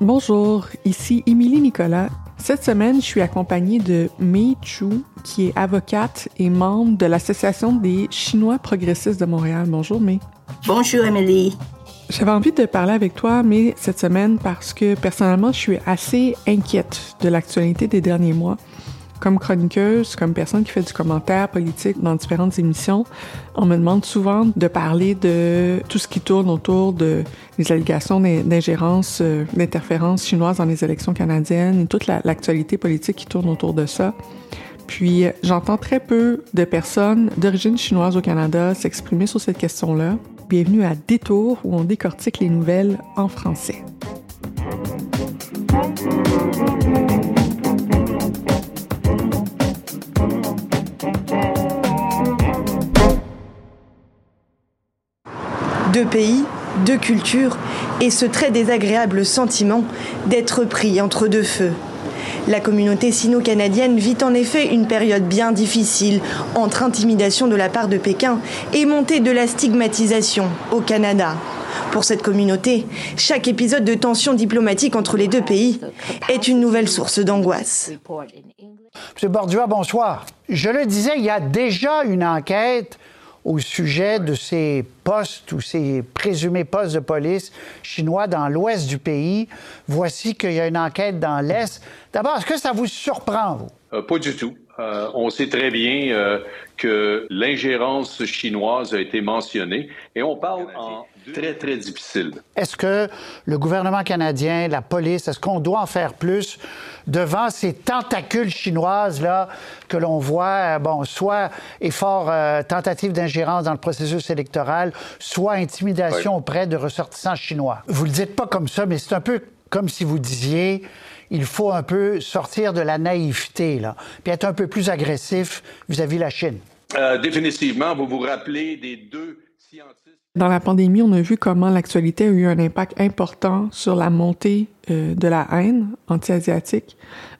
Bonjour, ici Émilie Nicolas. Cette semaine, je suis accompagnée de Mei Chu, qui est avocate et membre de l'Association des Chinois progressistes de Montréal. Bonjour, Mei. Bonjour, Emily. J'avais envie de parler avec toi, mais cette semaine, parce que personnellement, je suis assez inquiète de l'actualité des derniers mois. Comme chroniqueuse, comme personne qui fait du commentaire politique dans différentes émissions, on me demande souvent de parler de tout ce qui tourne autour de les allégations d'in- d'ingérence, euh, d'interférence chinoise dans les élections canadiennes toute la- l'actualité politique qui tourne autour de ça. Puis euh, j'entends très peu de personnes d'origine chinoise au Canada s'exprimer sur cette question-là. Bienvenue à Détour où on décortique les nouvelles en français. Deux pays, deux cultures et ce très désagréable sentiment d'être pris entre deux feux. La communauté sino-canadienne vit en effet une période bien difficile entre intimidation de la part de Pékin et montée de la stigmatisation au Canada. Pour cette communauté, chaque épisode de tension diplomatique entre les deux pays est une nouvelle source d'angoisse. M. Bordua, bonsoir. Je le disais, il y a déjà une enquête au sujet de ces postes ou ces présumés postes de police chinois dans l'ouest du pays. Voici qu'il y a une enquête dans l'est. D'abord, est-ce que ça vous surprend, vous? Euh, pas du tout. Euh, on sait très bien euh, que l'ingérence chinoise a été mentionnée et on parle en très, très difficile. Est-ce que le gouvernement canadien, la police, est-ce qu'on doit en faire plus devant ces tentacules chinoises-là que l'on voit, euh, bon, soit effort, euh, tentative d'ingérence dans le processus électoral, soit intimidation auprès de ressortissants chinois? Vous le dites pas comme ça, mais c'est un peu comme si vous disiez il faut un peu sortir de la naïveté, là, puis être un peu plus agressif vis-à-vis la Chine. Euh, définitivement, vous vous rappelez des deux scientifiques. Dans la pandémie, on a vu comment l'actualité a eu un impact important sur la montée euh, de la haine anti-asiatique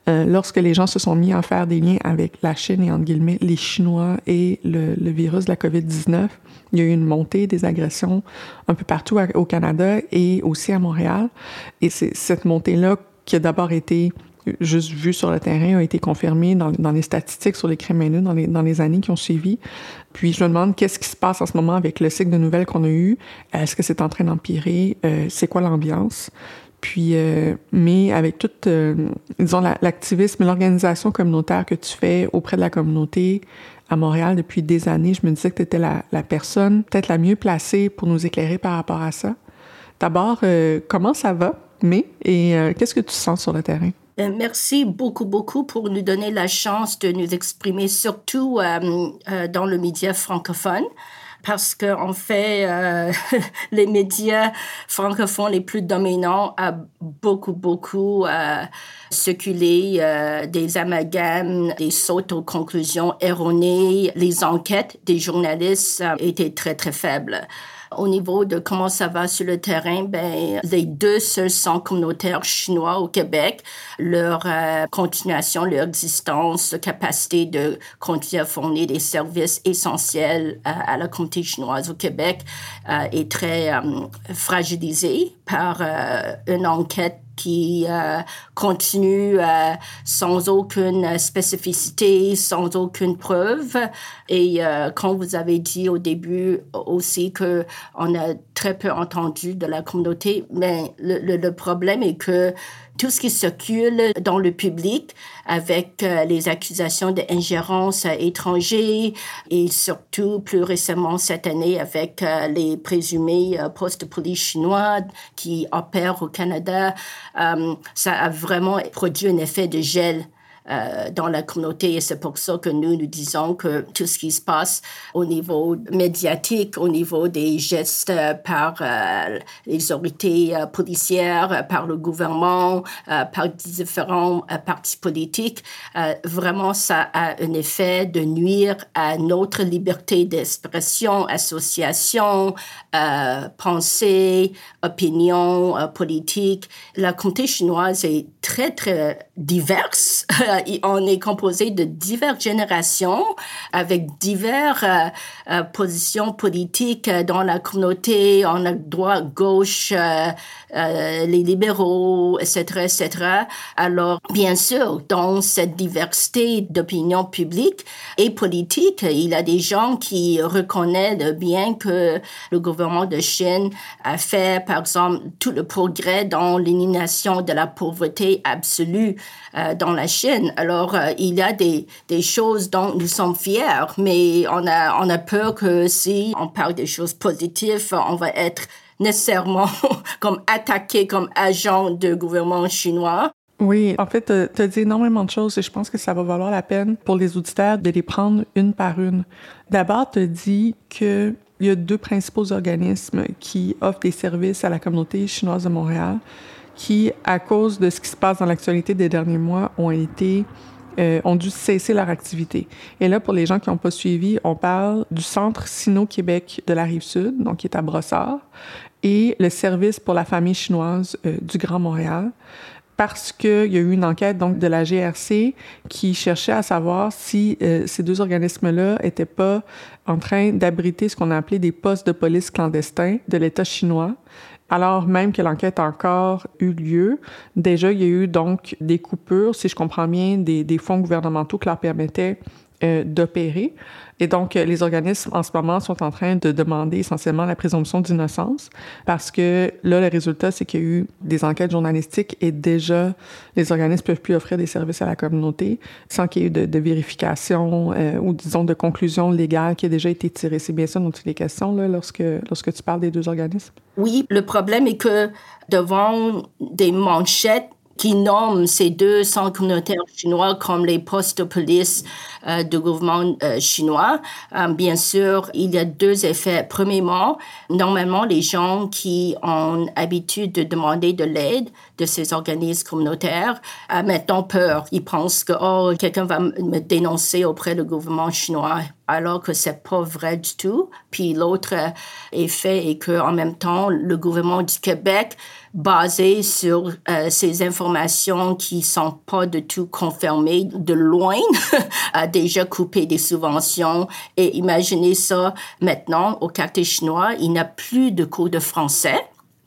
euh, lorsque les gens se sont mis à faire des liens avec la Chine et, entre guillemets, les Chinois et le, virus de la COVID-19. Il y a eu une montée des agressions un peu partout au Canada et aussi à Montréal. Et c'est cette montée-là qui a d'abord été juste vue sur le terrain, a été confirmée dans, les statistiques sur les crimes haineux dans les, années qui ont suivi. Puis je me demande qu'est-ce qui se passe en ce moment avec le cycle de nouvelles qu'on a eu? Est-ce que c'est en train d'empirer? Euh, c'est quoi l'ambiance? Puis, euh, mais avec toute, euh, disons, la- l'activisme et l'organisation communautaire que tu fais auprès de la communauté à Montréal depuis des années, je me disais que tu étais la, la personne peut-être la mieux placée pour nous éclairer par rapport à ça. D'abord, comment ça va, mais, et qu'est-ce que tu sens sur le terrain? Euh, Merci beaucoup, beaucoup pour nous donner la chance de nous exprimer, surtout euh, euh, dans le média francophone. Parce qu'en en fait, euh, les médias francophones les plus dominants a beaucoup, beaucoup euh, circulé euh, des amalgames, des sautes aux conclusions erronées. Les enquêtes des journalistes euh, étaient très, très faibles. Au niveau de comment ça va sur le terrain, ben, les deux seuls centres communautaires chinois au Québec, leur euh, continuation, leur existence, leur capacité de continuer à fournir des services essentiels à, la communauté chinoise au Québec euh, est très euh, fragilisée par une enquête qui euh, continue euh, sans aucune spécificité, sans aucune preuve. Et euh, quand vous avez dit au début aussi que on a très peu entendu de la communauté, mais le, le problème est que tout ce qui circule dans le public avec euh, les accusations d'ingérence étrangère et surtout plus récemment cette année avec euh, les présumés euh, postes police chinois qui opèrent au Canada, ça a vraiment produit un effet de gel euh, dans la communauté et c'est pour ça que nous nous disons que tout ce qui se passe au niveau médiatique, au niveau des gestes par euh, les autorités euh, policières, par le gouvernement, par différents partis politiques, vraiment ça a un effet de nuire à notre liberté d'expression, association, pensée, opinion politique. La communauté chinoise est très très diverse on est composé de diverses générations avec diverses euh, euh, positions politiques dans la communauté. On a droite, gauche, euh, les libéraux, etc., etc. Alors, bien sûr, dans cette diversité d'opinions publiques et politiques, il y a des gens qui reconnaissent bien que le gouvernement de Chine a fait, par exemple, tout le progrès dans l'élimination de la pauvreté absolue dans la Chine. Alors, euh, il y a des, des, choses dont nous sommes fiers, mais on a, on a peur que si on parle des choses positives, on va être nécessairement comme attaqué comme agent du gouvernement chinois. Oui, en fait, tu as dit énormément de choses et je pense que ça va valoir la peine pour les auditeurs de les prendre une par une. D'abord, tu as dit qu'il y a deux principaux organismes qui offrent des services à la communauté chinoise de Montréal qui, à cause de ce qui se passe dans l'actualité des derniers mois, ont été euh, ont dû cesser leur activité. Et là, pour les gens qui n'ont pas suivi, on parle du Centre Sino-Québec de la Rive-Sud, donc qui est à Brossard, et le Service pour la famille chinoise euh, du Grand Montréal, parce qu'il y a eu une enquête donc de la GRC qui cherchait à savoir si euh, ces deux organismes-là étaient pas en train d'abriter ce qu'on a appelé des postes de police clandestins de l'État chinois alors même que l'enquête a encore eu lieu, déjà, il y a eu donc des coupures, si je comprends bien, des, fonds gouvernementaux qui leur permettaient euh, d'opérer. Et donc, les organismes en ce moment sont en train de demander essentiellement la présomption d'innocence parce que là, le résultat, c'est qu'il y a eu des enquêtes journalistiques et déjà, les organismes peuvent plus offrir des services à la communauté sans qu'il y ait eu de, vérification euh, ou, disons, de conclusion légale qui a déjà été tirée. C'est bien ça dont il est question là, lorsque, lorsque tu parles des deux organismes? Oui, le problème est que devant des manchettes qui nomment ces deux centres communautaires chinois comme les postes de police euh, du gouvernement euh, chinois. Euh, bien sûr, il y a deux effets. Premièrement, normalement, les gens qui ont l'habitude de demander de l'aide de ces organismes communautaires maintenant peur. Ils pensent que oh, quelqu'un va me dénoncer auprès du gouvernement chinois alors que c'est pas vrai du tout. Puis l'autre effet est que en même temps, le gouvernement du Québec basé sur euh, ces informations qui sont pas du tout confirmées de loin, a déjà coupé des subventions. Et imaginez ça maintenant, au quartier chinois, il n'y a plus de cours de français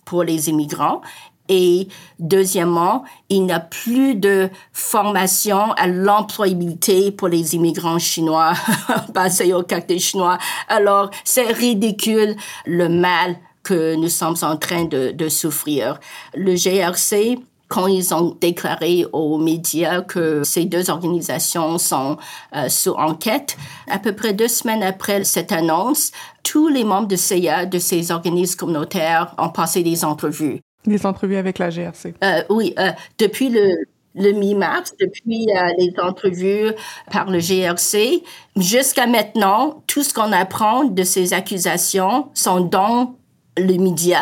pour les immigrants. Et deuxièmement, il n'y a plus de formation à l'employabilité pour les immigrants chinois basés au quartier chinois. Alors, c'est ridicule le mal que nous sommes en train de, de souffrir. Le GRC, quand ils ont déclaré aux médias que ces deux organisations sont euh, sous enquête, à peu près deux semaines après cette annonce, tous les membres de CIA, de ces organismes communautaires, ont passé des entrevues. Des entrevues avec la GRC. Euh, oui, euh, depuis le, le mi-mars, depuis euh, les entrevues par le GRC, jusqu'à maintenant, tout ce qu'on apprend de ces accusations sont dans le média.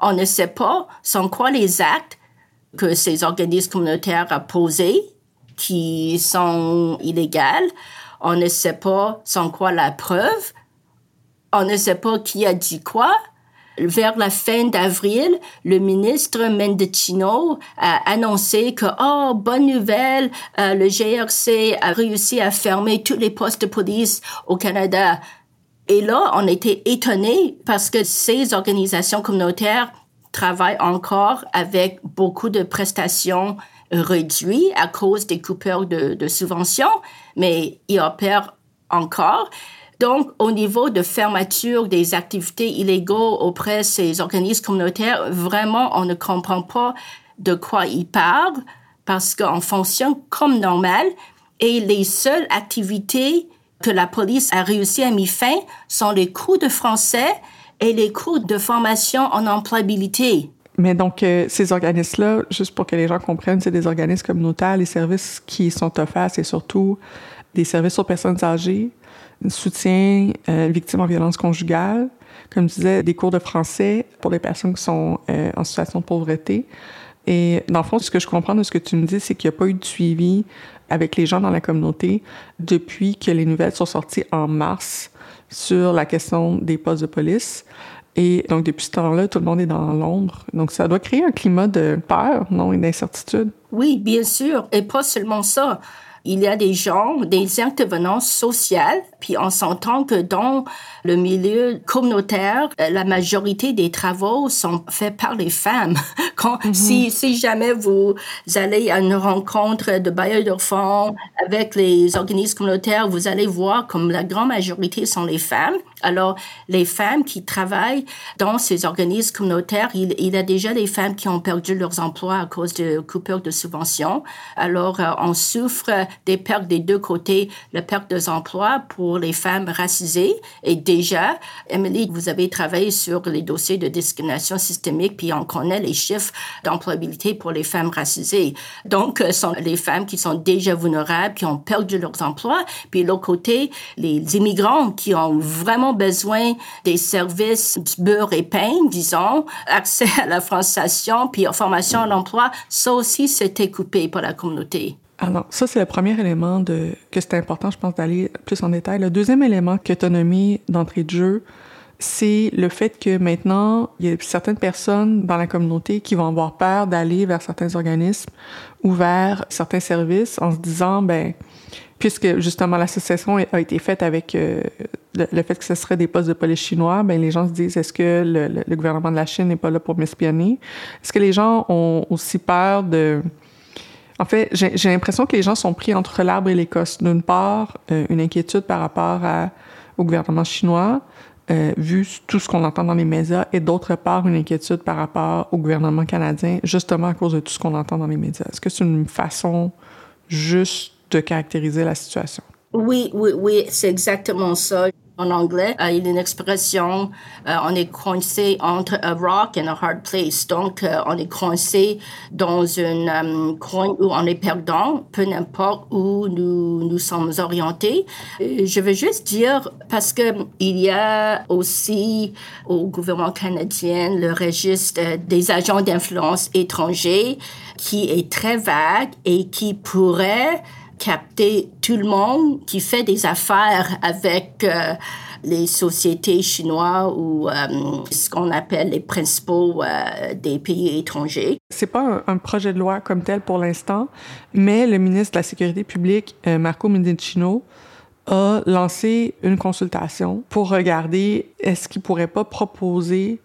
On ne sait pas sont quoi les actes que ces organismes communautaires ont posés qui sont illégaux. On ne sait pas sont quoi la preuve. On ne sait pas qui a dit quoi. Vers la fin d'avril, le ministre Mendicino a annoncé que, oh, bonne nouvelle, euh, le GRC a réussi à fermer tous les postes de police au Canada. Et là, on était étonnés parce que ces organisations communautaires travaillent encore avec beaucoup de prestations réduites à cause des coupures de, subventions, mais ils opèrent encore. Donc, au niveau de fermeture des activités illégaux auprès de ces organismes communautaires, vraiment, on ne comprend pas de quoi ils parlent parce qu'on fonctionne comme normal et les seules activités que la police a réussi à mettre fin sont les cours de français et les cours de formation en employabilité. Mais donc, euh, ces organismes-là, juste pour que les gens comprennent, c'est des organismes communautaires. Les services qui sont offerts, c'est surtout des services aux personnes âgées, soutien euh, victimes en violence conjugale, comme je disais, des cours de français pour les personnes qui sont euh, en situation de pauvreté. Et dans le fond, ce que je comprends de ce que tu me dis, c'est qu'il n'y a pas eu de suivi avec les gens dans la communauté depuis que les nouvelles sont sorties en mars sur la question des postes de police. Et donc, depuis ce temps-là, tout le monde est dans l'ombre. Donc, ça doit créer un climat de peur, non, et d'incertitude. Oui, bien sûr. Et pas seulement ça il y a des gens, des intervenants sociaux, puis on s'entend que dans le milieu communautaire, euh, la majorité des travaux sont faits par les femmes. Quand, mhm. si, si jamais vous allez à une rencontre de bailleurs de fonds avec les organismes communautaires, vous allez voir comme la grande majorité sont les femmes. Alors, les femmes qui travaillent dans ces organismes communautaires, il, il y a déjà des femmes qui ont perdu leurs emplois à cause de coupures de subventions. Alors, euh, on souffre des pertes des deux côtés, la perte des emplois pour les femmes racisées. Et déjà, Emily, vous avez travaillé sur les dossiers de discrimination systémique, puis on connaît les chiffres d'employabilité pour les femmes racisées. Donc, ce sont les femmes qui sont déjà vulnérables, qui ont perdu leurs emplois. Puis, l'autre côté, les immigrants qui ont vraiment besoin des services beurre et pain, disons, accès à la françaisation, puis formation à l'emploi, ça aussi, c'était coupé par la communauté. Alors, ça, c'est le premier élément de, que c'est important, je pense, d'aller plus en détail. Le deuxième élément que d'entrée de jeu, c'est le fait que maintenant, il y a certaines personnes dans la communauté qui vont avoir peur d'aller vers certains organismes ou vers certains services en se disant, ben, puisque justement l'association a été faite avec euh, le, fait que ce serait des postes de police chinois, ben les gens se disent est-ce que le, le, gouvernement de la Chine n'est pas là pour m'espionner? Est-ce que les gens ont aussi peur de en fait, j'ai l'impression que les gens sont pris entre l'arbre et l'écosse. D'une part, euh, une inquiétude par rapport au gouvernement chinois, euh, vu tout ce qu'on entend dans les médias, et d'autre part, une inquiétude par rapport au gouvernement canadien, justement à cause de tout ce qu'on entend dans les médias. Est-ce que c'est une façon juste de caractériser la situation? Oui, oui, oui, c'est exactement ça en anglais, euh, il y a une expression, euh, on est coincé entre a rock and a hard place. Donc, euh, on est coincé dans un coin où on est perdant, peu importe où nous nous sommes orientés. je veux juste dire, parce que il y a aussi au gouvernement canadien le registre des agents d'influence étrangers qui est très vague et qui pourrait capter tout le monde qui fait des affaires avec euh, les sociétés chinoises ou euh, ce qu'on appelle les principaux euh, des pays étrangers. C'est pas un, projet de loi comme tel pour l'instant, mais le ministre de la Sécurité publique, Marco Mendicino, a lancé une consultation pour regarder est-ce qu'il pourrait pas proposer,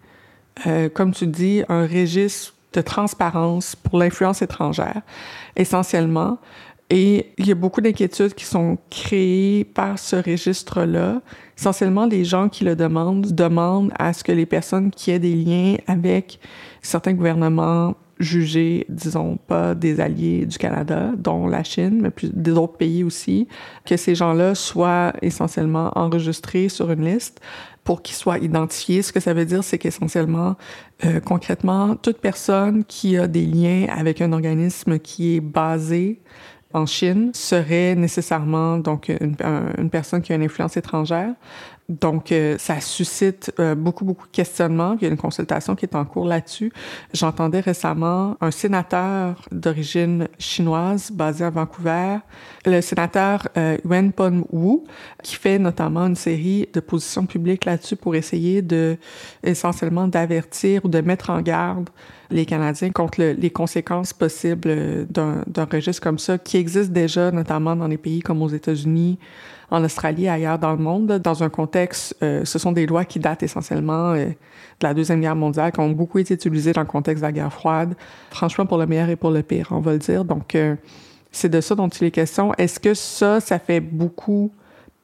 comme tu dis, un registre de transparence pour l'influence étrangère, essentiellement et il y a beaucoup d'inquiétudes qui sont créées par ce registre-là. Essentiellement, les gens qui le demandent demandent à ce que les personnes qui aient des liens avec certains gouvernements jugés, disons, pas des alliés du Canada, dont la Chine, mais plus des autres pays aussi, que ces gens-là soient essentiellement enregistrés sur une liste pour qu'ils soient identifiés. Ce que ça veut dire, c'est qu'essentiellement, euh, concrètement, toute personne qui a des liens avec un organisme qui est basé en Chine serait nécessairement donc une, personne qui a une influence étrangère. Donc, euh, ça suscite euh, beaucoup, beaucoup de questionnements. Il y a une consultation qui est en cours là-dessus. J'entendais récemment un sénateur d'origine chinoise basé à Vancouver, le sénateur euh, Wen Pon Wu, qui fait notamment une série de positions publiques là-dessus pour essayer de, essentiellement, d'avertir ou de mettre en garde les Canadiens contre les conséquences possibles d'un registre comme ça, qui existe déjà notamment dans des pays comme aux États-Unis, en Australie ailleurs dans le monde, dans un contexte, euh, ce sont des lois qui datent essentiellement euh, de la Deuxième Guerre mondiale, qui ont beaucoup été utilisées dans le contexte de la guerre froide, franchement pour le meilleur et pour le pire, on va le dire. Donc, euh, c'est de ça dont il est question. Est-ce que ça, ça fait beaucoup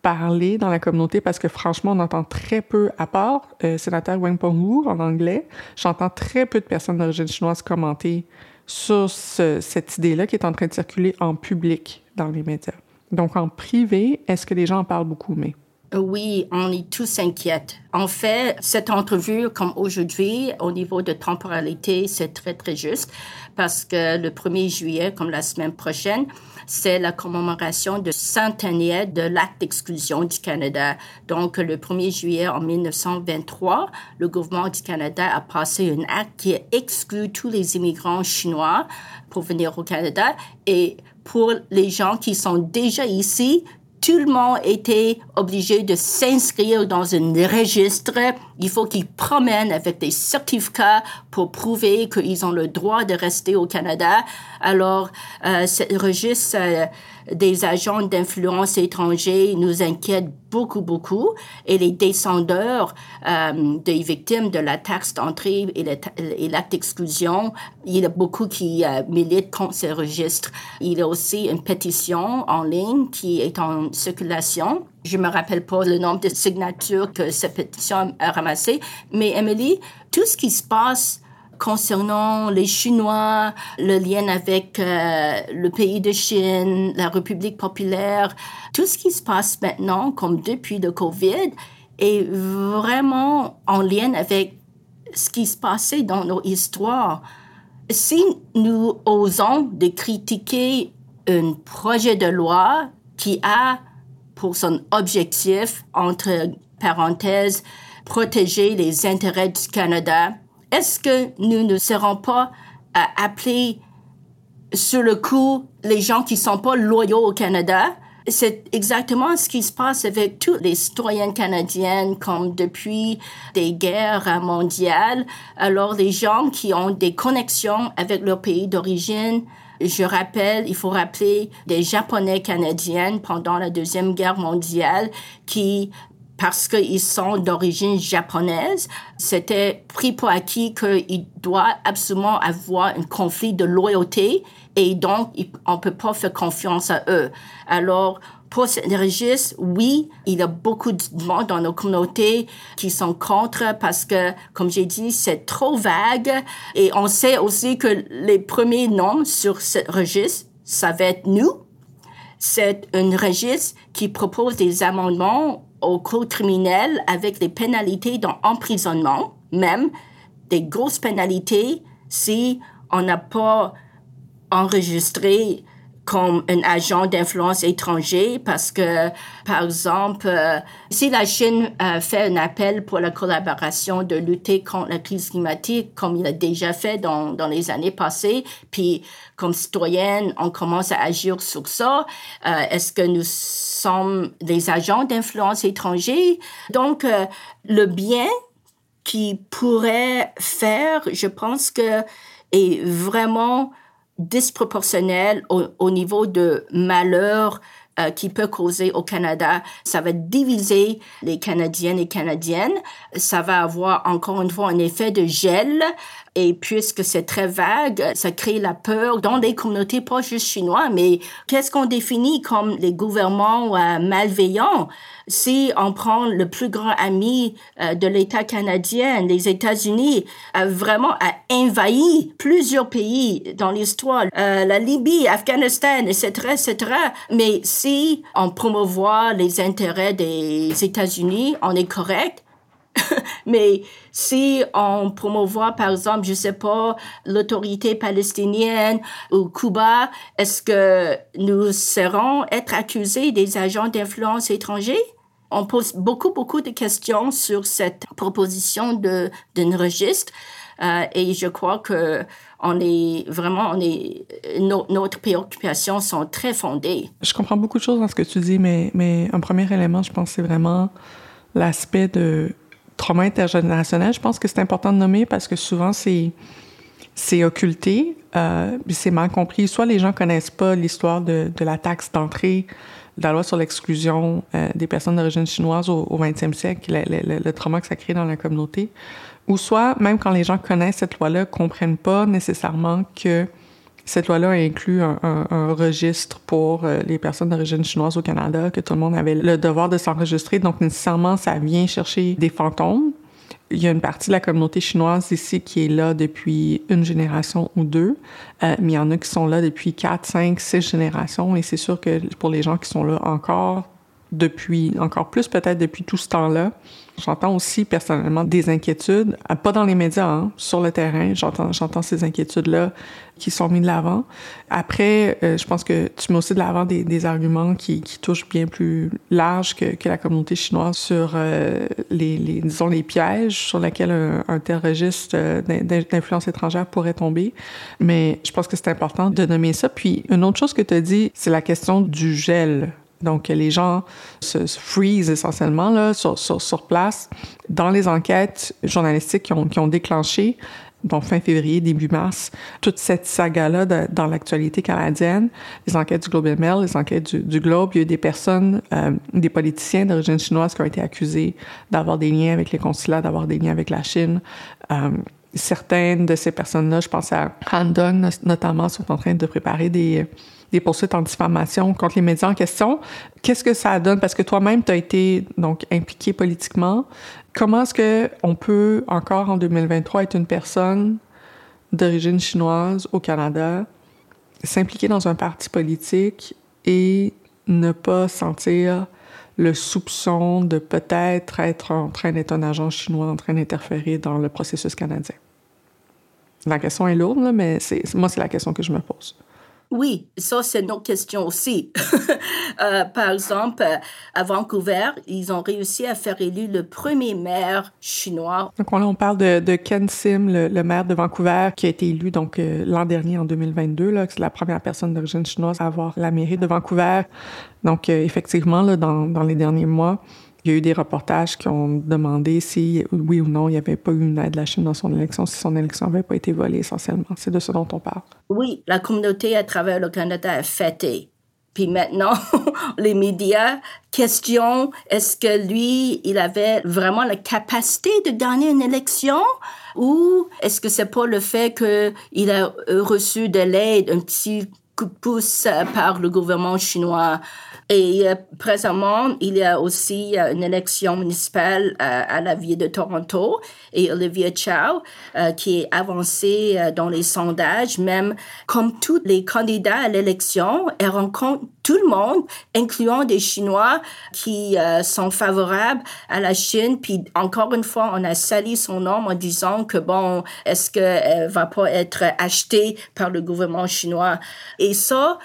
parler dans la communauté parce que franchement, on entend très peu, à part euh, sénateur Wang Penghu en anglais, j'entends très peu de personnes d'origine chinoise commenter sur cette idée-là qui est en train de circuler en public dans les médias. Donc, en privé, est-ce que les gens en parlent beaucoup, mais... Oui, on est tous inquiets. En fait, cette entrevue, comme aujourd'hui, au niveau de temporalité, c'est très, très juste parce que le 1er juillet, comme la semaine prochaine, c'est la commémoration de centenaire de l'acte d'exclusion du Canada. Donc, le 1er juillet en 1923, le gouvernement du Canada a passé un acte qui exclut tous les immigrants chinois pour venir au Canada et pour les gens qui sont déjà ici, tout le monde était obligé de s'inscrire dans un registre. Il faut qu'ils promènent avec des certificats pour prouver qu'ils ont le droit de rester au Canada. Alors, euh, ce registre euh, des agents d'influence étrangers nous inquiète beaucoup, beaucoup. Et les descendeurs euh, des victimes de la taxe d'entrée et l'acte d'exclusion, il y a beaucoup qui euh, militent contre ce registre. Il y a aussi une pétition en ligne qui est en circulation. Je me rappelle pas le nombre de signatures que cette pétition a ramassé, mais Emily, tout ce qui se passe concernant les Chinois, le lien avec euh, le pays de Chine, la République populaire, tout ce qui se passe maintenant, comme depuis le COVID, est vraiment en lien avec ce qui se passait dans nos histoires. Si nous osons de critiquer un projet de loi qui a pour son objectif, entre parenthèses, protéger les intérêts du Canada, est-ce que nous ne serons pas euh, appeler sur le coup les gens qui sont pas loyaux au Canada? C'est exactement ce qui se passe avec tous les citoyens canadiens, comme depuis des guerres mondiales. Alors, les gens qui ont des connexions avec leur pays d'origine, je rappelle, il faut rappeler des Japonais canadiens pendant la Deuxième Guerre mondiale qui parce qu'ils sont d'origine japonaise, c'était pris pour acquis qu'il doit absolument avoir un conflit de loyauté et donc on peut pas faire confiance à eux. Alors, pour ce registre, oui, il y a beaucoup de monde dans nos communautés qui sont contre parce que, comme j'ai dit, c'est trop vague et on sait aussi que les premiers noms sur ce registre, ça va être nous. C'est un registre qui propose des amendements au code criminel avec des pénalités d'emprisonnement, même des grosses pénalités si on n'a pas enregistré comme un agent d'influence étranger parce que, par exemple, euh, si la Chine euh, fait un appel pour la collaboration de lutter contre la crise climatique, comme il a déjà fait dans, dans les années passées, puis comme citoyenne, on commence à agir sur ça, euh, est-ce que nous sommes des agents d'influence étrangers? Donc, le bien qui pourrait faire, je pense que est vraiment disproportionnel au, niveau de malheur euh, qui peut causer au Canada. Ça va diviser les Canadiennes et Canadiennes. Ça va avoir encore une fois un effet de gel et puisque c'est très vague, ça crée la peur dans des communautés pas juste chinois, mais qu'est-ce qu'on définit comme les gouvernements euh, malveillants? Si on prend le plus grand ami euh, de l'État canadien, les États-Unis, vraiment a envahi plusieurs pays dans l'histoire, euh, la Libye, Afghanistan, etc., etc. Mais si on promouvoit les intérêts des États-Unis, on est correct. Mais si on promouvoit, par exemple, je sais pas, l'autorité palestinienne ou Cuba, est-ce que nous serons être accusés des agents d'influence étrangers? On pose beaucoup, beaucoup de questions sur cette proposition d'un registre. Euh, et je crois que on est vraiment, on est, notre préoccupations sont très fondées. Je comprends beaucoup de choses dans ce que tu dis, mais, mais un premier élément, je pense, c'est vraiment l'aspect de trauma intergénérationnel, je pense que c'est important de nommer parce que souvent c'est c'est occulté, euh, c'est mal compris. Soit les gens connaissent pas l'histoire de, de, la taxe d'entrée la loi sur l'exclusion euh, des personnes d'origine chinoise au, au 20e siècle, le, trauma que ça crée dans la communauté, ou soit, même quand les gens connaissent cette loi-là, comprennent pas nécessairement que cette loi-là inclut un, un, registre pour euh, les personnes d'origine chinoise au Canada, que tout le monde avait le devoir de s'enregistrer. Donc, nécessairement, ça vient chercher des fantômes il y a une partie de la communauté chinoise ici qui est là depuis une génération ou deux, euh, mais il y en a qui sont là depuis quatre, cinq, six générations, et c'est sûr que pour les gens qui sont là encore depuis, encore plus peut-être depuis tout ce temps-là, J'entends aussi personnellement des inquiétudes, euh, pas dans les médias, hein, sur le terrain. J'entends, j'entends ces inquiétudes-là qui sont mises de l'avant. Après, euh, je pense que tu mets aussi de l'avant des, des arguments qui, qui, touchent bien plus large que, que la communauté chinoise sur euh, les, les, disons, les pièges sur lesquels un, un tel registre d'influence étrangère pourrait tomber. Mais je pense que c'est important de nommer ça. Puis, une autre chose que tu as dit, c'est la question du gel donc, les gens se, freeze essentiellement là, sur, sur, sur, place dans les enquêtes journalistiques qui ont, qui ont déclenché, donc fin février, début mars, toute cette saga-là dans l'actualité canadienne, les enquêtes du Globe Mail, les enquêtes du, du Globe, il y a eu des personnes, euh, des politiciens d'origine chinoise qui ont été accusés d'avoir des liens avec les consulats, d'avoir des liens avec la Chine. Euh, certaines de ces personnes-là, je pense à Han Dong notamment, sont en train de préparer des des poursuites en diffamation contre les médias en question. Qu'est-ce que ça donne? Parce que toi-même, tu as été donc impliqué politiquement. Comment est-ce qu'on peut encore en 2023 être une personne d'origine chinoise au Canada, s'impliquer dans un parti politique et ne pas sentir le soupçon de peut-être être en train d'être un agent chinois en train d'interférer dans le processus canadien? La question est lourde, mais moi, c'est la question que je me pose. Oui, ça, c'est notre question aussi. euh, par exemple, à Vancouver, ils ont réussi à faire élu le premier maire chinois. Donc, on, parle de, Ken Sim, le, le, maire de Vancouver, qui a été élu donc euh, l'an dernier, en 2022. C'est la première personne d'origine chinoise à avoir la mairie de Vancouver. Donc, euh, effectivement, là, dans, dans les derniers mois, il y a eu des reportages qui ont demandé si, oui ou non, il n'y avait pas eu une aide de la Chine dans son élection, si son élection n'avait pas été volée essentiellement. C'est de ce dont on parle. Oui, la communauté à travers le Canada a fêté. Puis maintenant, les médias questionnent est-ce que lui, il avait vraiment la capacité de gagner une élection? Ou est-ce que c'est pas le fait qu'il a reçu de l'aide, un petit pouce par le gouvernement chinois. Et euh, présentement, il y a aussi euh, une élection municipale euh, à la ville de Toronto. Et Olivia Chow qui est avancée dans les sondages, même comme tous les candidats à l'élection, elle rencontre tout le monde, incluant des Chinois qui sont favorables à la Chine. Puis encore une fois, on a sali son nom en disant que bon, est-ce qu'elle va pas être achetée par le gouvernement chinois? Et ça,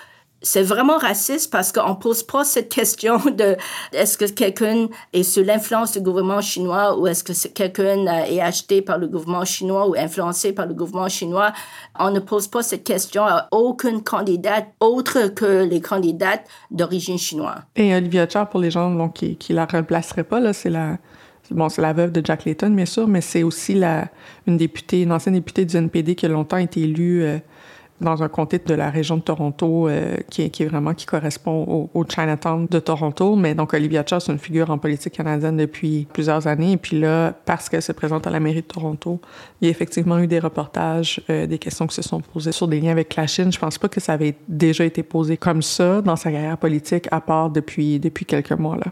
c'est vraiment raciste parce qu'on pose pas cette question de est-ce que quelqu'un est sous l'influence du gouvernement chinois ou est-ce que quelqu'un est acheté par le gouvernement chinois ou influencé par le gouvernement chinois? On ne pose pas cette question à aucune candidate autre que les candidates d'origine chinoise. Et Olivia Cha, pour les gens qui, qui la remplaceraient pas, là, c'est la, Bon, c'est la veuve de Jack Layton, bien sûr, mais c'est aussi la, une députée, une ancienne députée du NPD qui a longtemps été élue euh, dans un comté de la région de Toronto euh, qui, est, vraiment qui correspond au, Chinatown de Toronto. Mais donc Olivia Cha, c'est une figure en politique canadienne depuis plusieurs années. Et puis là, parce qu'elle se présente à la mairie de Toronto, il y a effectivement eu des reportages, euh, des questions qui se sont posées sur des liens avec la Chine. Je pense pas que ça avait déjà été posé comme ça dans sa carrière politique, à part depuis depuis quelques mois là.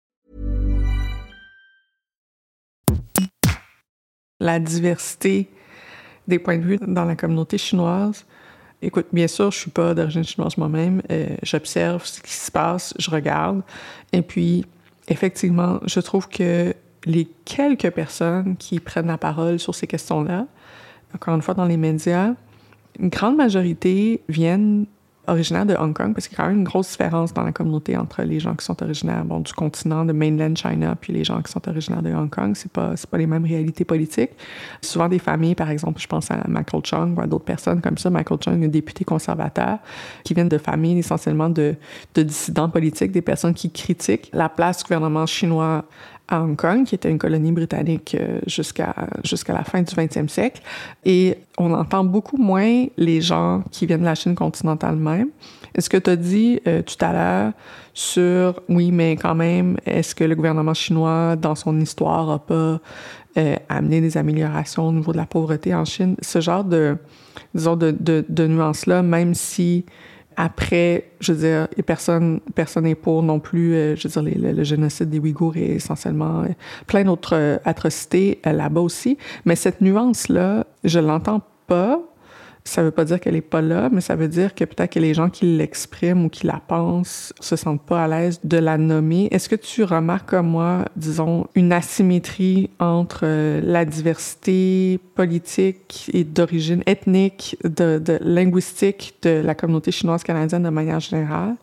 La diversité des points de vue dans la communauté chinoise. Écoute, bien sûr, je suis pas d'origine chinoise moi-même. Euh, j'observe ce qui se passe, je regarde. Et puis, effectivement, je trouve que les quelques personnes qui prennent la parole sur ces questions-là, encore une fois dans les médias, une grande majorité viennent originaires de Hong Kong, parce qu'il y a quand même une grosse différence dans la communauté entre les gens qui sont originaires du continent de mainland China puis les gens qui sont originaires de Hong Kong. C'est pas pas les mêmes réalités politiques. Souvent des familles, par exemple, je pense à Michael Chung ou à d'autres personnes comme ça. Michael Chung, un député conservateur, qui viennent de familles essentiellement de, de dissidents politiques, des personnes qui critiquent la place du gouvernement chinois à Hong Kong, qui était une colonie britannique euh, jusqu'à jusqu'à la fin du 20e siècle. Et on entend beaucoup moins les gens qui viennent de la Chine continentale même. Est-ce que tu as dit euh, tout à l'heure sur, oui, mais quand même, est-ce que le gouvernement chinois, dans son histoire, a pas euh, amené des améliorations au niveau de la pauvreté en Chine? Ce genre de, disons, de, de nuances-là, même si après, je veux dire, personne personne n'est pour non plus, euh, je veux dire, le, génocide des Ouïghours et essentiellement euh, plein d'autres euh, atrocités là-bas aussi. Mais cette nuance-là, je l'entends pas ça veut pas dire qu'elle est pas là, mais ça veut dire que peut-être que les gens qui l'expriment ou qui la pensent se sentent pas à l'aise de la nommer. Est-ce que tu remarques comme moi, disons, une asymétrie entre euh, la diversité politique et d'origine ethnique, de, de, linguistique de la communauté chinoise canadienne de manière générale?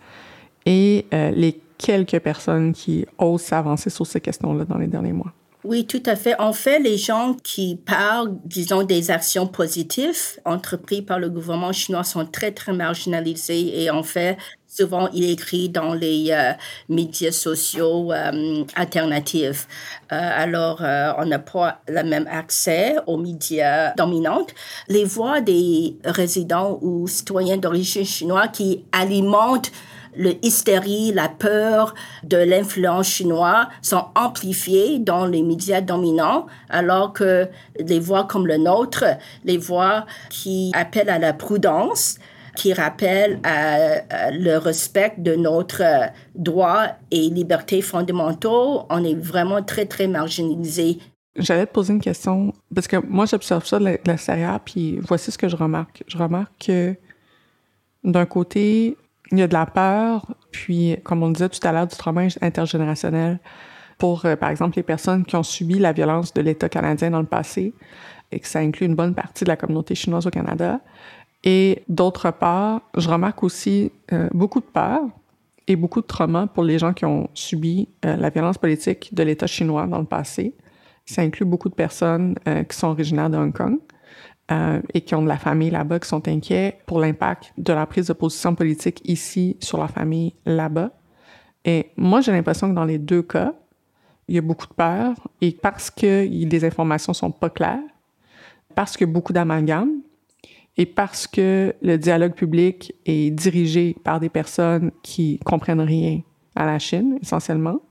Et euh, les quelques personnes qui osent s'avancer sur ces questions-là dans les derniers mois? Oui, tout à fait. En fait, les gens qui parlent, disons, des actions positives entreprises par le gouvernement chinois sont très, très marginalisés et en fait, souvent, il écrit dans les euh, médias sociaux euh, alternatifs. Euh, alors, on n'a pas le même accès aux médias dominants. Les voix des résidents ou citoyens d'origine chinoise qui alimentent le hystérie, la peur de l'influence chinoise sont amplifiées dans les médias dominants, alors que les voix comme le nôtre, les voix qui appellent à la prudence, qui rappellent le respect de notre droit et libertés fondamentaux, on est vraiment très, très marginalisé. J'allais te poser une question, parce que moi, j'observe ça de l'extérieur, puis voici ce que je remarque. Je remarque que, d'un côté, il y a de la peur, puis, comme on disait tout à l'heure, du trauma intergénérationnel pour, euh, par exemple, les personnes qui ont subi la violence de l'État canadien dans le passé, et que ça inclut une bonne partie de la communauté chinoise au Canada. Et d'autre part, je remarque aussi euh, beaucoup de peur et beaucoup de trauma pour les gens qui ont subi euh, la violence politique de l'État chinois dans le passé. Ça inclut beaucoup de personnes qui sont originaires de Hong Kong. Euh, et qui ont de la famille là-bas, qui sont inquiets pour l'impact de la prise de position politique ici sur la famille là-bas. Et moi, j'ai l'impression que dans les deux cas, il y a beaucoup de peur et parce que les informations sont pas claires, parce que beaucoup d'amalgame et parce que le dialogue public est dirigé par des personnes qui comprennent rien à la Chine, essentiellement,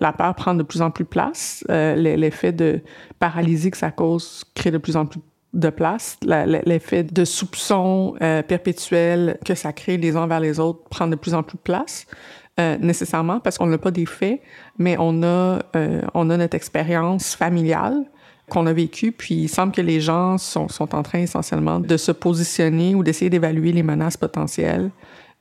la peur prend de plus en plus place. Euh, l'effet de paralysie que ça cause crée de plus en plus de place. L'effet de soupçon euh, perpétuel que ça crée les uns vers les autres prend de plus en plus de place. Euh, nécessairement parce qu'on n'a pas des faits, mais on a euh, on a notre expérience familiale qu'on a vécue, puis il semble que les gens sont, sont en train essentiellement de se positionner ou d'essayer d'évaluer les menaces potentielles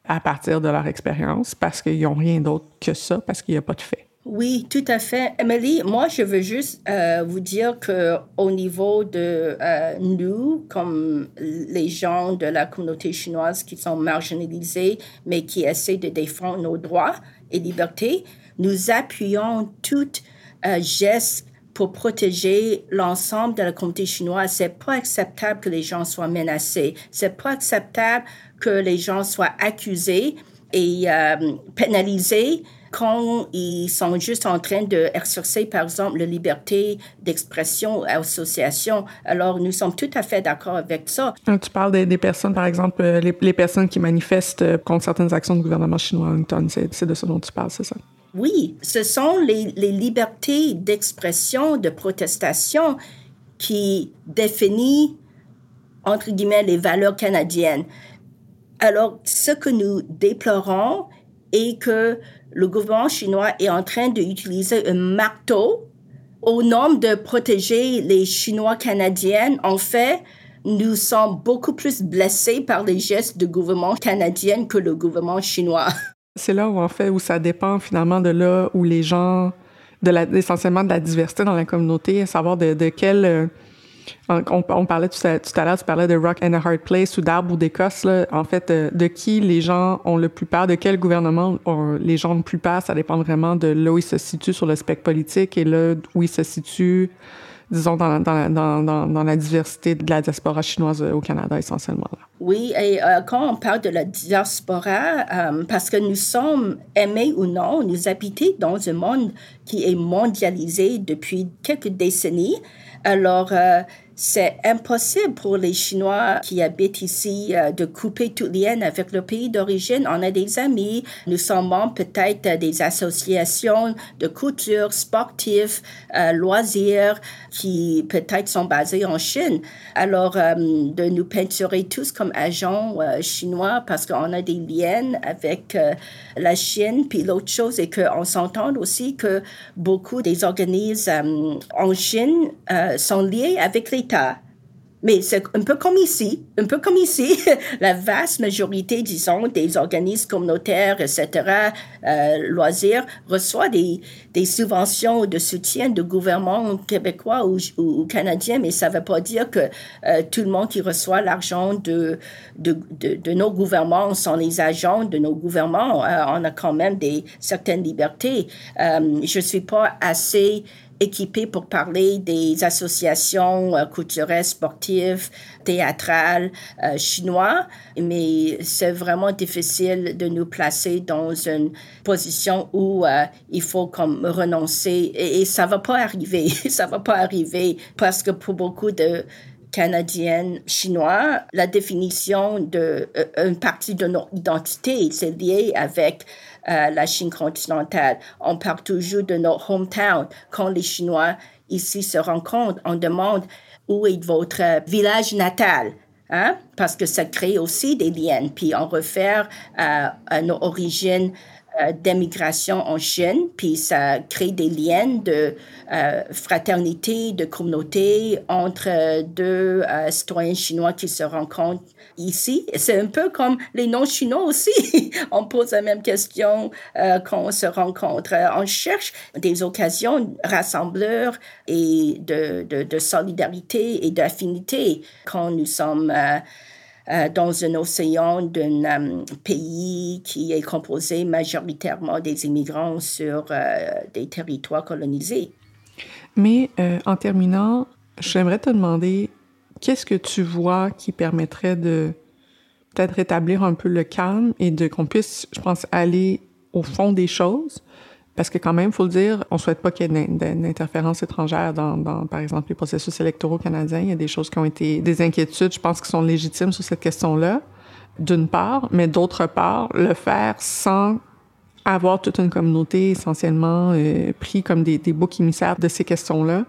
à partir de leur expérience parce qu'ils n'ont rien d'autre que ça, parce qu'il n'y a pas de faits. Oui, tout à fait. Emily, moi, je veux juste euh, vous dire que au niveau de euh, nous, comme les gens de la communauté chinoise qui sont marginalisés, mais qui essaient de défendre nos droits et libertés, nous appuyons tout euh, geste pour protéger l'ensemble de la communauté chinoise. C'est pas acceptable que les gens soient menacés. C'est pas acceptable que les gens soient accusés et pénalisés quand ils sont juste en train d'exercer, par exemple, la liberté d'expression, association. Alors, nous sommes tout à fait d'accord avec ça. Tu parles des, personnes, par exemple, euh, les, personnes qui manifestent euh, contre certaines actions du gouvernement chinois à Wellington. C'est de ça dont tu parles, c'est ça? Oui, ce sont les, les libertés d'expression, de protestation qui définissent, entre guillemets, les valeurs canadiennes. Alors, ce que nous déplorons est que le gouvernement chinois est en train d'utiliser un marteau au nom de protéger les Chinois canadiens. En fait, nous sommes beaucoup plus blessés par les gestes du gouvernement canadien que le gouvernement chinois. C'est là où, en fait, où ça dépend finalement de là où les gens, de la, essentiellement de la diversité dans la communauté, à savoir de, de quel, euh, On, parlait tout à, tout l'heure, tu parlais de Rock and a Hard Place ou d'Arbre ou d'Écosse. En fait, euh, de qui les gens ont le plus peur, de quel gouvernement les gens ont le plus peur, ça dépend vraiment de là où ils se situent sur le spectre politique et là où ils se situent, disons, dans, dans, dans, dans la diversité de la diaspora chinoise au Canada essentiellement. Oui, et euh, quand on parle de la diaspora, euh, parce que nous sommes aimés ou non, nous habitons dans un monde qui est mondialisé depuis quelques décennies. Alors, c'est impossible pour les Chinois qui habitent ici euh, de couper tout lien avec le pays d'origine. On a des amis, nous sommes membres peut-être des associations de culture sportive, euh, loisirs, qui peut-être sont basées en Chine. Alors, euh, de nous peinturer tous comme agents chinois parce qu'on a des liens avec la Chine. Puis l'autre chose est qu'on s'entend aussi que beaucoup des organismes en Chine sont liés avec les mais c'est un peu comme ici, un peu comme ici, la vaste majorité, disons, des organismes communautaires, etc., euh, loisirs, reçoit des, des subventions de soutien du gouvernement québécois ou, canadien, mais ça ne veut pas dire que euh, tout le monde qui reçoit l'argent de, nos gouvernements sont les agents de nos gouvernements. Euh, on a quand même des certaines libertés. je ne suis pas assez équipé pour parler des associations euh, culturelles, sportives, théâtrales euh, chinois, mais c'est vraiment difficile de nous placer dans une position où euh, il faut comme renoncer. Et, ça va pas arriver, ça va pas arriver parce que pour beaucoup de canadiennes chinois, la définition de une partie de notre identité, c'est lié avec euh, la Chine continentale. On parle toujours de notre hometown. Quand les Chinois ici se rencontrent, on demande où est votre village natal. Hein? Parce que ça crée aussi des liens. Puis on réfère à, à nos origines euh, d'émigration en Chine, puis ça crée des liens de euh, fraternité, de communauté entre deux citoyens chinois qui se rencontrent ici. C'est un peu comme les non-chinois aussi. on pose la même question euh, quand on se rencontre. On cherche des occasions rassembleurs et de, de solidarité et d'affinité quand nous sommes euh, euh, dans un océan d'un pays qui est composé majoritairement des immigrants sur des territoires colonisés. Mais en terminant, j'aimerais te demander qu'est-ce que tu vois qui permettrait de peut-être rétablir un peu le calme et de qu'on puisse, je pense, aller au fond des choses? Parce que quand même, faut le dire, on souhaite pas qu'il y ait d'interférences étrangères dans, dans, par exemple, les processus électoraux canadiens. Il y a des choses qui ont été, des inquiétudes, je pense, qui sont légitimes sur cette question-là, d'une part, mais d'autre part, le faire sans avoir toute une communauté essentiellement euh, pris comme des, des boucs émissaires de ces questions-là.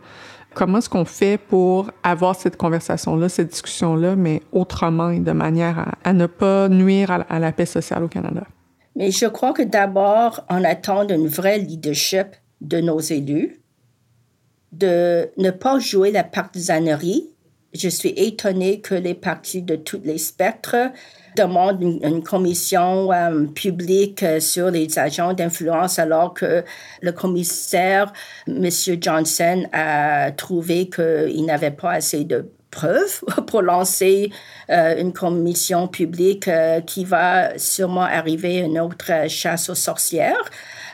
Comment est-ce qu'on fait pour avoir cette conversation-là, cette discussion-là, mais autrement et de manière à, ne pas nuire à, la paix sociale au Canada? Mais je crois que d'abord, on attend une vraie leadership de nos élus, de ne pas jouer la partisanerie. Je suis étonnée que les partis de tous les spectres demande une, commission euh, publique euh, sur les agents d'influence alors que le commissaire, M. Johnson, a trouvé qu'il n'avait pas assez de pour lancer euh, une commission publique qui va sûrement arriver une autre chasse aux sorcières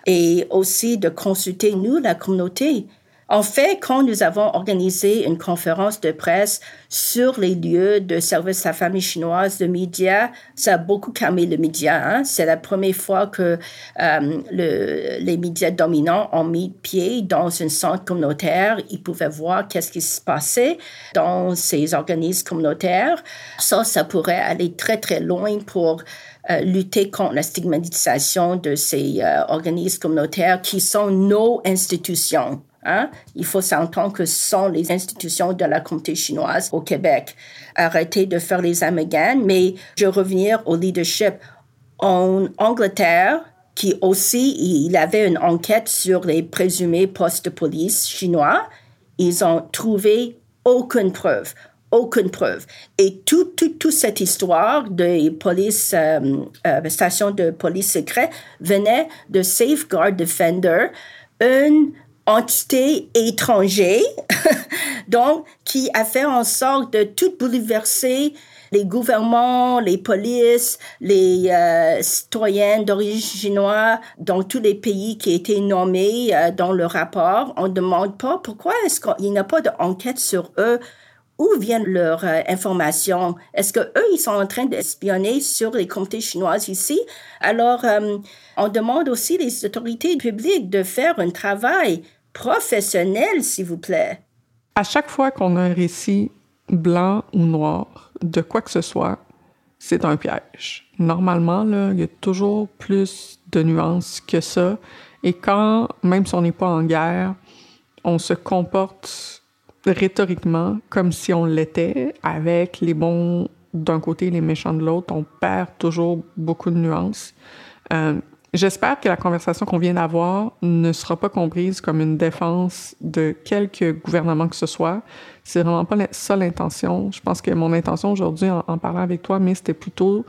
et aussi de consulter nous, la communauté. En fait, quand nous avons organisé une conférence de presse sur les lieux de service à la famille chinoise de médias, ça a beaucoup calmé le média. Hein? C'est la première fois que euh, le, les médias dominants ont mis pied dans un centre communautaire. Ils pouvaient voir qu'est-ce qui se passait dans ces organismes communautaires. Ça, ça pourrait aller très, très loin pour euh, lutter contre la stigmatisation de ces euh, organismes communautaires qui sont nos institutions. Hein? Il faut s'entendre que ce sont les institutions de la communauté chinoise au Québec. Arrêter de faire les amalgames, mais je reviens au leadership. En Angleterre, qui aussi, il avait une enquête sur les présumés postes de police chinois, ils ont trouvé aucune preuve, aucune preuve. Et toute tout, tout cette histoire de police, euh, euh, station de police secrète venait de Safeguard Defender, une entité étrangère, donc qui a fait en sorte de tout bouleverser les gouvernements, les polices, les euh, citoyens d'origine chinoise dans tous les pays qui étaient nommés euh, dans le rapport. On ne demande pas pourquoi est-ce qu'il n'y a pas d'enquête sur eux où viennent leurs euh, informations? Est-ce que eux, ils sont en train d'espionner sur les communautés chinoises ici? Alors, on demande aussi les autorités publiques de faire un travail professionnel, s'il vous plaît. À chaque fois qu'on a un récit blanc ou noir de quoi que ce soit, c'est un piège. Normalement, il y a toujours plus de nuances que ça. Et quand, même si on n'est pas en guerre, on se comporte rhétoriquement comme si on l'était, avec les bons d'un côté et les méchants de l'autre, on perd toujours beaucoup de nuances. Euh, J'espère que la conversation qu'on vient d'avoir ne sera pas comprise comme une défense de quelque gouvernement que ce soit. C'est vraiment pas ça l'intention. Je pense que mon intention aujourd'hui en, parlant avec toi, mais c'était plutôt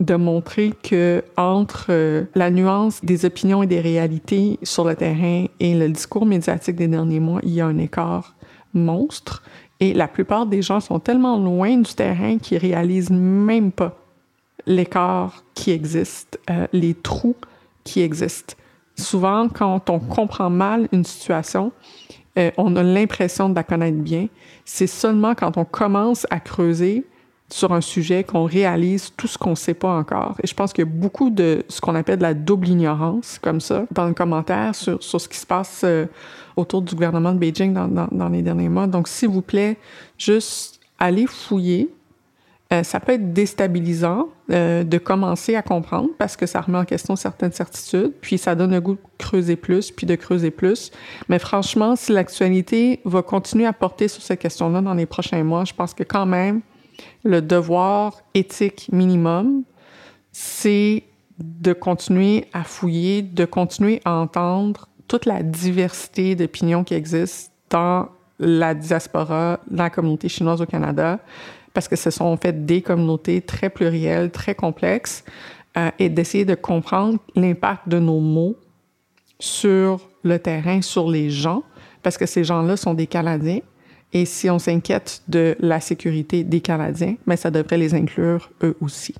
de montrer que entre euh, la nuance des opinions et des réalités sur le terrain et le discours médiatique des derniers mois, il y a un écart monstre. Et la plupart des gens sont tellement loin du terrain qu'ils réalisent même pas l'écart qui existe, euh, les trous qui existent. Souvent, quand on comprend mal une situation, euh, on a l'impression de la connaître bien. C'est seulement quand on commence à creuser sur un sujet qu'on réalise tout ce qu'on ne sait pas encore. Et je pense qu'il y a beaucoup de ce qu'on appelle de la double ignorance, comme ça, dans le commentaire sur, sur ce qui se passe euh, autour du gouvernement de Beijing dans, dans, dans les derniers mois. Donc, s'il vous plaît, juste allez fouiller, euh, ça peut être déstabilisant euh, de commencer à comprendre parce que ça remet en question certaines certitudes, puis ça donne le goût de creuser plus, puis de creuser plus. Mais franchement, si l'actualité va continuer à porter sur ces questions-là dans les prochains mois, je pense que quand même, le devoir éthique minimum, c'est de continuer à fouiller, de continuer à entendre toute la diversité d'opinions qui existe dans la diaspora, dans la communauté chinoise au Canada, parce que ce sont en fait des communautés très plurielles, très complexes, euh, et d'essayer de comprendre l'impact de nos mots sur le terrain, sur les gens, parce que ces gens-là sont des Canadiens. Et si on s'inquiète de la sécurité des Canadiens, mais ben, ça devrait les inclure eux aussi.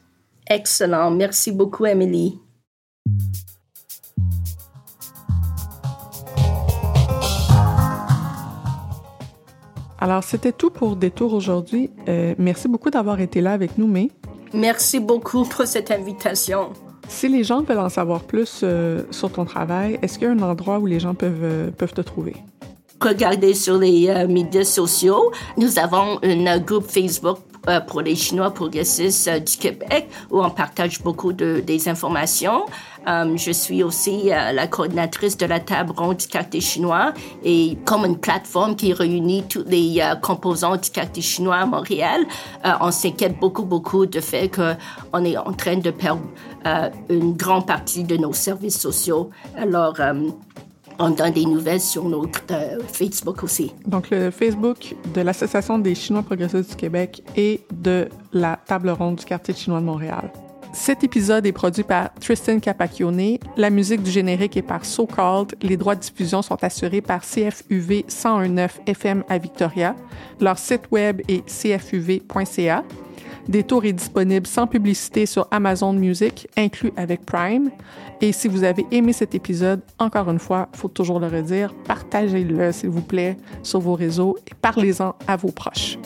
Excellent. Merci beaucoup, Émilie. Alors, c'était tout pour Détour aujourd'hui. Euh, merci beaucoup d'avoir été là avec nous, mais... Merci beaucoup pour cette invitation. Si les gens veulent en savoir plus euh, sur ton travail, est-ce qu'il y a un endroit où les gens peuvent, euh, peuvent te trouver? Regardez sur les médias sociaux. Nous avons un groupe Facebook euh, pour les Chinois progressistes euh, du Québec où on partage beaucoup de, des informations. Euh, je suis aussi la coordinatrice de la table ronde du quartier chinois et comme une plateforme qui réunit tous les composants du quartier chinois à Montréal, on s'inquiète beaucoup, beaucoup du fait qu'on est en train de perdre une grande partie de nos services sociaux. Alors, on donne des nouvelles sur notre euh, Facebook aussi. Donc, le Facebook de l'Association des Chinois progressistes du Québec et de la Table ronde du quartier chinois de Montréal. Cet épisode est produit par Tristan Capacchione. La musique du générique est par So Called. Les droits de diffusion sont assurés par CFUV 1019 FM à Victoria. Leur site web est cfuv.ca. Détour est disponible sans publicité sur Amazon Music, inclus avec Prime. Et si vous avez aimé cet épisode, encore une fois, faut toujours le redire, partagez-le, s'il vous plaît, sur vos réseaux et parlez-en à vos proches.